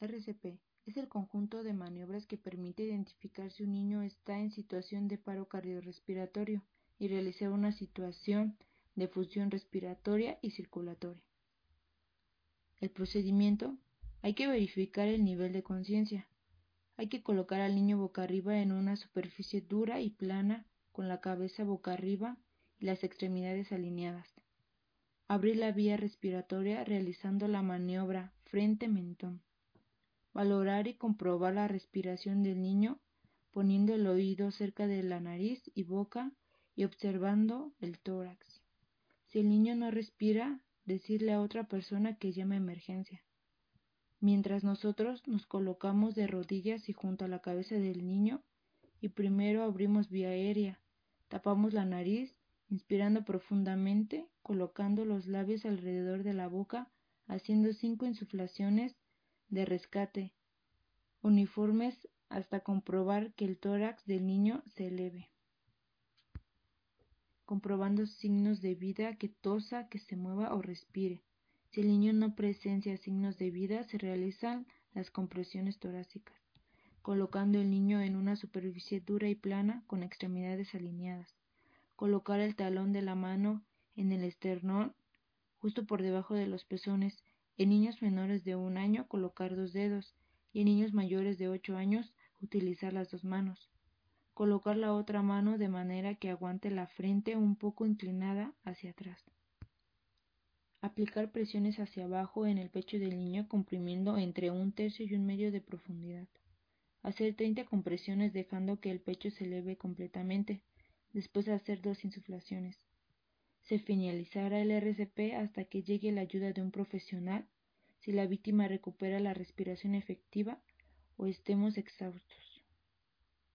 RCP es el conjunto de maniobras que permite identificar si un niño está en situación de paro cardiorrespiratorio y realizar una situación de función respiratoria y circulatoria. El procedimiento hay que verificar el nivel de conciencia. Hay que colocar al niño boca arriba en una superficie dura y plana con la cabeza boca arriba y las extremidades alineadas. Abrir la vía respiratoria realizando la maniobra frente-mentón. Valorar y comprobar la respiración del niño poniendo el oído cerca de la nariz y boca y observando el tórax. Si el niño no respira, decirle a otra persona que llame emergencia. Mientras nosotros nos colocamos de rodillas y junto a la cabeza del niño y primero abrimos vía aérea, tapamos la nariz, inspirando profundamente, colocando los labios alrededor de la boca, haciendo cinco insuflaciones de rescate, uniformes hasta comprobar que el tórax del niño se eleve. Comprobando signos de vida que tosa, que se mueva o respire. Si el niño no presencia signos de vida, se realizan las compresiones torácicas, colocando el niño en una superficie dura y plana con extremidades alineadas. Colocar el talón de la mano en el esternón, justo por debajo de los pezones, en niños menores de un año colocar dos dedos y en niños mayores de ocho años utilizar las dos manos. Colocar la otra mano de manera que aguante la frente un poco inclinada hacia atrás. Aplicar presiones hacia abajo en el pecho del niño comprimiendo entre un tercio y un medio de profundidad. Hacer 30 compresiones dejando que el pecho se eleve completamente. Después hacer dos insuflaciones se finalizará el RCP hasta que llegue la ayuda de un profesional si la víctima recupera la respiración efectiva o estemos exhaustos.